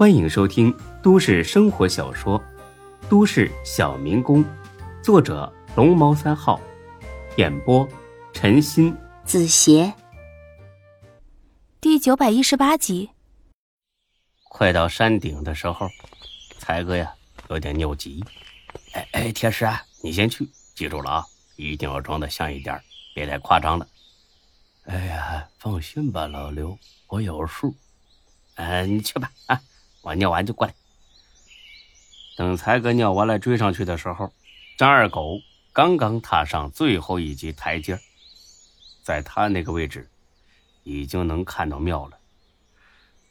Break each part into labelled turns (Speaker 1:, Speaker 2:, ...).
Speaker 1: 欢迎收听都市生活小说《都市小民工》，作者龙猫三号，演播陈鑫、
Speaker 2: 子邪，第九百一十八集。
Speaker 3: 快到山顶的时候，才哥呀有点尿急。哎哎，铁石啊，你先去，记住了啊，一定要装的像一点，别太夸张了。
Speaker 4: 哎呀，放心吧，老刘，我有数。
Speaker 3: 嗯，你去吧啊。我尿完就过来。等才哥尿完了追上去的时候，张二狗刚刚踏上最后一级台阶，在他那个位置，已经能看到庙了。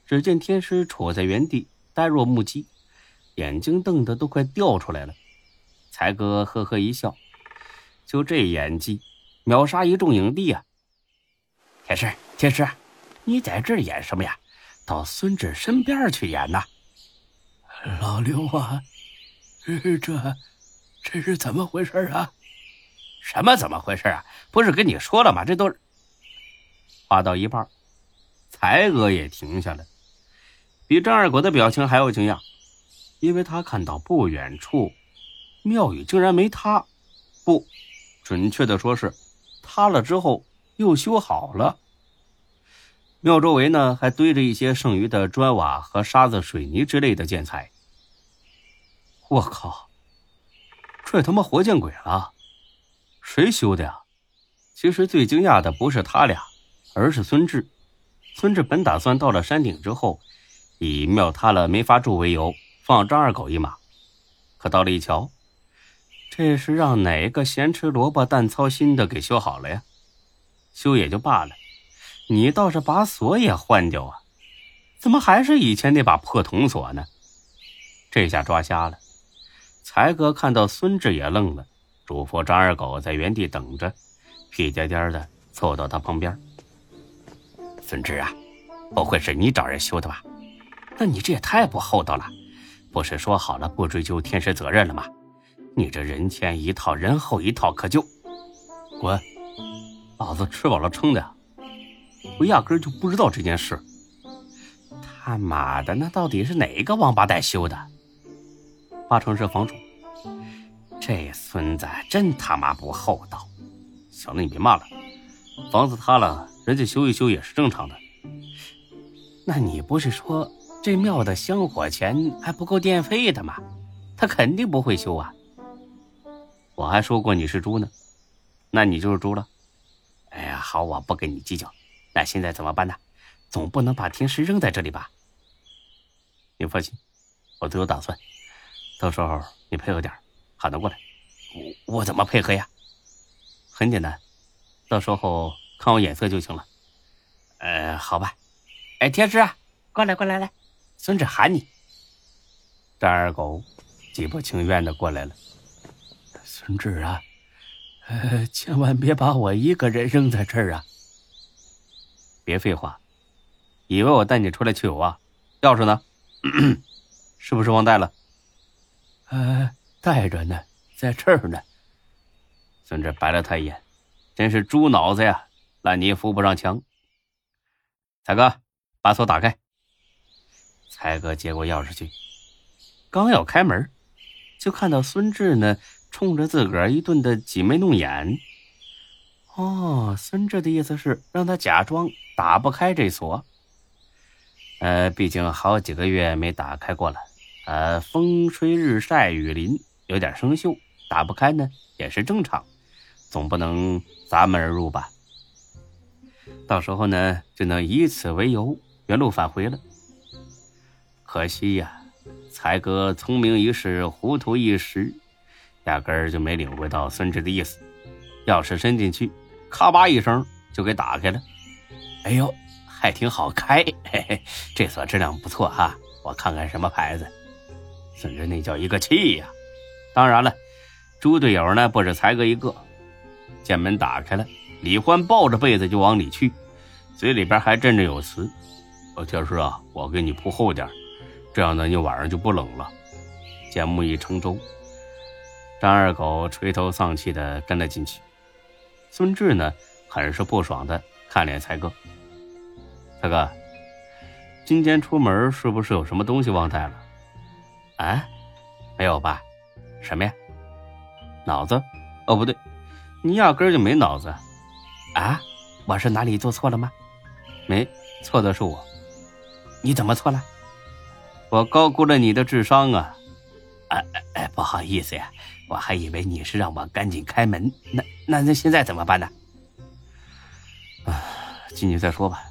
Speaker 3: 只见天师杵在原地，呆若木鸡，眼睛瞪得都快掉出来了。才哥呵呵一笑，就这演技，秒杀一众影帝啊！天师，天师，你在这演什么呀？到孙志身边去演呐，
Speaker 4: 老刘啊，这这是怎么回事啊？
Speaker 3: 什么怎么回事啊？不是跟你说了吗？这都是话到一半，才哥也停下来，比张二狗的表情还要惊讶，因为他看到不远处庙宇竟然没塌，不，准确的说是塌了之后又修好了。庙周围呢，还堆着一些剩余的砖瓦和沙子、水泥之类的建材。我靠，这他妈活见鬼了！谁修的呀？其实最惊讶的不是他俩，而是孙志。孙志本打算到了山顶之后，以庙塌了没法住为由，放张二狗一马。可到了一瞧，这是让哪个咸吃萝卜淡操心的给修好了呀？修也就罢了。你倒是把锁也换掉啊！怎么还是以前那把破铜锁呢？这下抓瞎了。才哥看到孙志也愣了，嘱咐张二狗在原地等着，屁颠颠的凑到他旁边。孙志啊，不会是你找人修的吧？那你这也太不厚道了！不是说好了不追究天师责任了吗？你这人前一套，人后一套，可就
Speaker 4: 滚！
Speaker 3: 老子吃饱了撑的。我压根就不知道这件事。他妈的，那到底是哪个王八蛋修的？八成是房主。这孙子真他妈不厚道！小子，你别骂了。房子塌了，人家修一修也是正常的。那你不是说这庙的香火钱还不够电费的吗？他肯定不会修啊。我还说过你是猪呢，那你就是猪了。哎呀，好，我不跟你计较。那现在怎么办呢？总不能把天师扔在这里吧？你放心，我都有打算。到时候你配合点喊他过来。我我怎么配合呀？很简单，到时候看我眼色就行了。呃，好吧。哎，天师啊，过来过来来，孙志喊你。张二狗极不情愿的过来了。
Speaker 4: 孙志啊，呃，千万别把我一个人扔在这儿啊！
Speaker 3: 别废话，以为我带你出来去游啊？钥匙呢？是不是忘带了？
Speaker 4: 呃，带着呢，在这儿呢。
Speaker 3: 孙志白了他一眼，真是猪脑子呀！烂泥扶不上墙。才哥，把锁打开。才哥接过钥匙去，刚要开门，就看到孙志呢，冲着自个儿一顿的挤眉弄眼。哦，孙志的意思是让他假装。打不开这锁，呃，毕竟好几个月没打开过了，呃，风吹日晒雨淋，有点生锈，打不开呢也是正常，总不能砸门而入吧？到时候呢，就能以此为由原路返回了。可惜呀，才哥聪明一世，糊涂一时，压根儿就没领会到孙志的意思，钥匙伸进去，咔吧一声就给打开了。哎呦，还挺好开，嘿嘿，这锁质量不错哈。我看看什么牌子，孙志那叫一个气呀！当然了，猪队友呢不止才哥一个。见门打开了，李欢抱着被子就往里去，嘴里边还振振有词：“我天师啊，我给你铺厚点，这样呢你晚上就不冷了。”见木已成舟，张二狗垂头丧气的跟了进去。孙志呢，很是不爽的。看脸，才哥，才哥，今天出门是不是有什么东西忘带了？啊，没有吧？什么呀？脑子？哦，不对，你压根就没脑子。啊，我是哪里做错了吗？没错的是我。你怎么错了？我高估了你的智商啊！哎哎哎，不好意思呀，我还以为你是让我赶紧开门。那那那现在怎么办呢？啊，进去再说吧。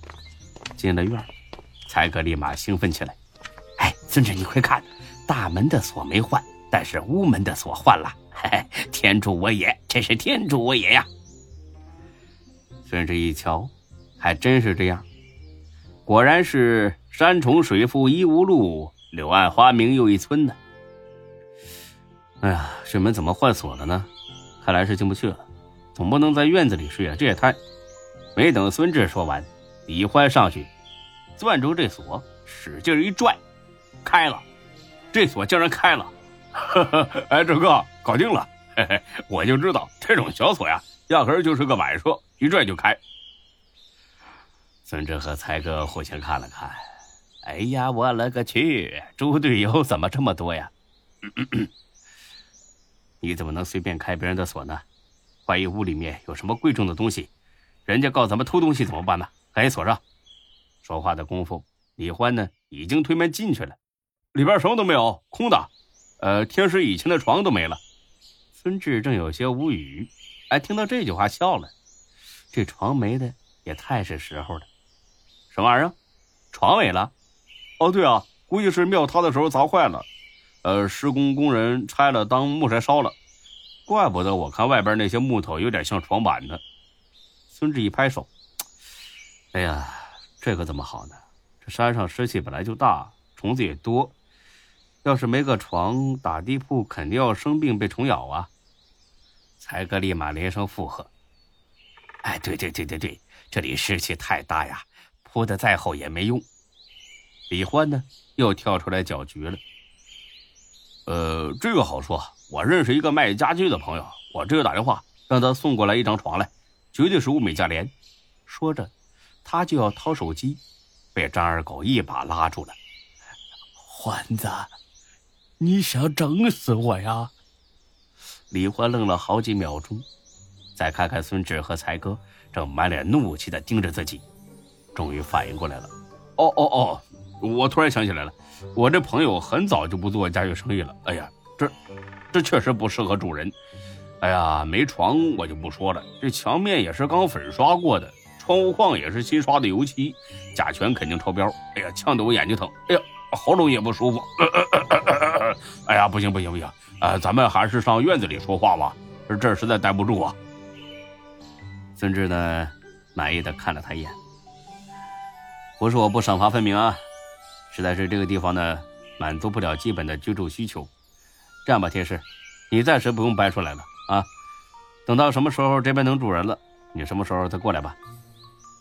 Speaker 3: 进了院，才哥立马兴奋起来。哎，孙志，你快看，大门的锁没换，但是屋门的锁换了。嘿嘿，天助我也！真是天助我也呀！孙志一瞧，还真是这样，果然是山重水复疑无路，柳暗花明又一村呢。哎呀，这门怎么换锁了呢？看来是进不去了，总不能在院子里睡啊，这也太……没等孙志说完，李欢上去攥住这锁，使劲一拽，开了，这锁竟然开了！哎，志哥，搞定了！嘿嘿，我就知道这种小锁呀，压根就是个摆设，一拽就开。孙志和才哥互相看了看，哎呀，我勒个去！猪队友怎么这么多呀？你怎么能随便开别人的锁呢？怀疑屋里面有什么贵重的东西，人家告咱们偷东西怎么办呢？赶紧锁上！说话的功夫，李欢呢已经推门进去了，里边什么都没有，空的。呃，天师以前的床都没了。孙志正有些无语，哎，听到这句话笑了。这床没的也太是时候了。什么玩意儿？床没了？哦，对啊，估计是庙塌的时候砸坏了。呃，施工工人拆了当木材烧了。怪不得我看外边那些木头有点像床板呢。孙志一拍手，哎呀，这可怎么好呢？这山上湿气本来就大，虫子也多。要是没个床，打地铺肯定要生病被虫咬啊！才哥立马连声附和：“哎，对对对对对，这里湿气太大呀，铺的再厚也没用。”李欢呢，又跳出来搅局了：“呃，这个好说，我认识一个卖家具的朋友，我这就打电话让他送过来一张床来，绝对是物美价廉。”说着，他就要掏手机，被张二狗一把拉住了：“
Speaker 4: 欢子。”你想整死我呀？
Speaker 3: 李欢愣了好几秒钟，再看看孙志和才哥正满脸怒气的盯着自己，终于反应过来了。哦哦哦！我突然想起来了，我这朋友很早就不做家具生意了。哎呀，这确实不适合住人。哎呀，没床我就不说了，这墙面也是刚粉刷过的，窗户框也是新刷的油漆，甲醛肯定超标。哎呀，呛得我眼睛疼。哎呀，喉咙也不舒服。哎呀，不行不行不行！呃，咱们还是上院子里说话吧，这儿实在待不住啊。孙志呢，满意的看了他一眼。不是我不赏罚分明啊，实在是这个地方呢，满足不了基本的居住需求。这样吧，天师，你暂时不用搬出来了啊，等到什么时候这边能住人了，你什么时候再过来吧。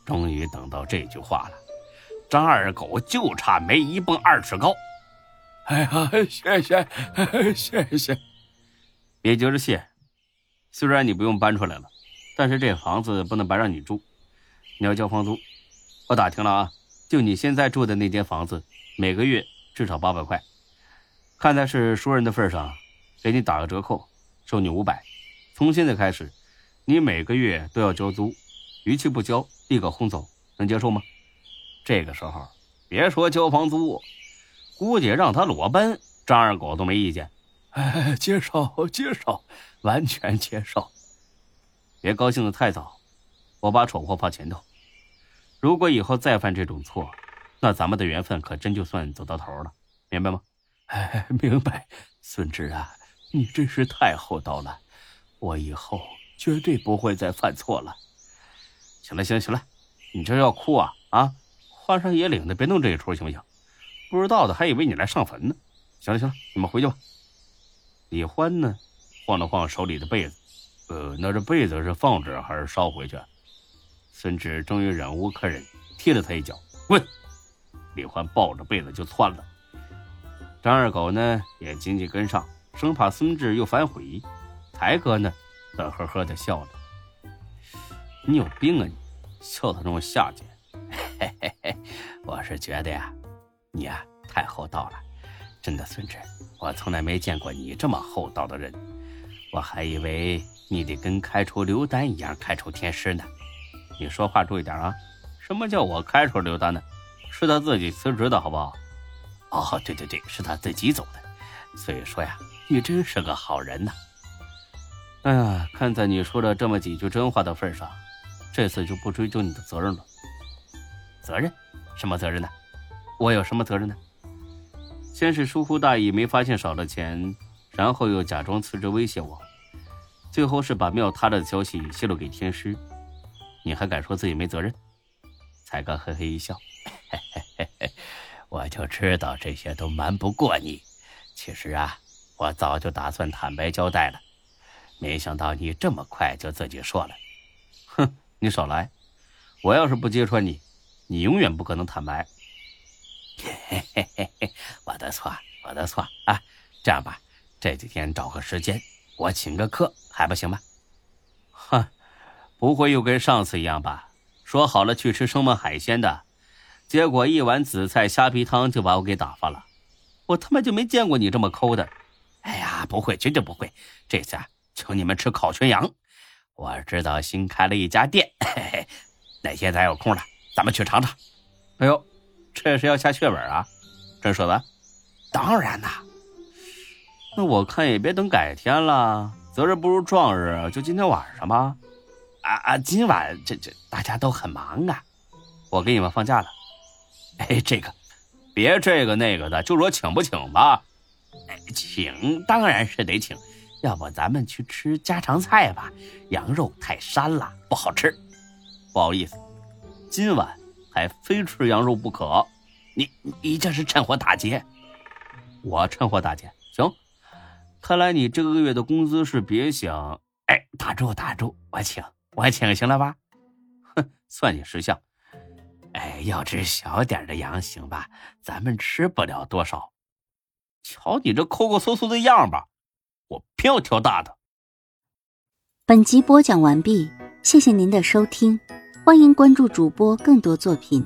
Speaker 3: 终于等到这句话了，张二狗就差没一蹦二尺高。
Speaker 4: 哎呀，谢谢，谢谢，
Speaker 3: 别急着谢。虽然你不用搬出来了，但是这房子不能白让你住，你要交房租。我打听了啊，就你现在住的那间房子，每个月至少八百块。看在是熟人的份上，给你打个折扣，收你五百。从现在开始，你每个月都要交租，逾期不交立刻轰走，能接受吗？这个时候别说交房租。估计让他裸奔，张二狗都没意见。
Speaker 4: 哎，接受，接受，完全接受。
Speaker 3: 别高兴的太早，我把丑货放前头。如果以后再犯这种错，那咱们的缘分可真就算走到头了，明白吗？
Speaker 4: 哎，明白。孙志啊，你真是太厚道了，我以后绝对不会再犯错了。
Speaker 3: 行了，行了，行了，你这要哭啊啊！荒山野岭的，别弄这一出，行不行？不知道的还以为你来上坟呢。行了行了，你们回去吧。李欢呢，晃了晃手里的被子，呃，那这被子是放这还是烧回去？孙志终于忍无可忍，踢了他一脚，滚！李欢抱着被子就窜了。张二狗呢也紧紧跟上，生怕孙志又反悔。才哥呢，乐呵呵的笑了。你有病啊你，笑得那么下贱。嘿嘿嘿，我是觉得呀。你呀，太厚道了，真的，孙志，我从来没见过你这么厚道的人，我还以为你得跟开除刘丹一样开除天师呢。你说话注意点啊！什么叫我开除刘丹呢？是他自己辞职的，好不好？哦，对对对，是他自己走的。所以说呀，你真是个好人呐。哎呀，看在你说了这么几句真话的份上，这次就不追究你的责任了。责任？什么责任呢？我有什么责任呢？先是疏忽大意，没发现少了钱，然后又假装辞职威胁我，最后是把庙塌了的消息泄露给天师，你还敢说自己没责任？才哥嘿嘿一笑，嘿嘿嘿嘿，我就知道这些都瞒不过你。其实啊，我早就打算坦白交代了，没想到你这么快就自己说了。哼，你少来！我要是不揭穿你，你永远不可能坦白。嘿嘿嘿嘿，我的错，我的错啊！这样吧，这几天找个时间，我请个客，还不行吗？哼，不会又跟上次一样吧？说好了去吃生猛海鲜的，结果一碗紫菜虾皮汤就把我给打发了。我他妈就没见过你这么抠的！哎呀，不会，绝对不会！这次啊，请你们吃烤全羊。我知道新开了一家店，嘿嘿，哪天咱有空了，咱们去尝尝。哎呦！这是要下血本啊？真舍得？当然啦。那我看也别等改天了，择日不如撞日，就今天晚上吧。啊啊！今晚这这大家都很忙啊，我给你们放假了。哎，这个，别这个那个的，就说请不请吧。哎，请当然是得请，要不咱们去吃家常菜吧？羊肉太膻了，不好吃。不好意思，今晚。还非吃羊肉不可，你你这是趁火打劫！我趁火打劫，行。看来你这个月的工资是别想。哎，打住打住，我请我请，行了吧？哼，算你识相。哎，要只小点的羊行吧？咱们吃不了多少。瞧你这抠抠搜搜的样吧，我偏要挑大的。
Speaker 2: 本集播讲完毕，谢谢您的收听。欢迎关注主播更多作品。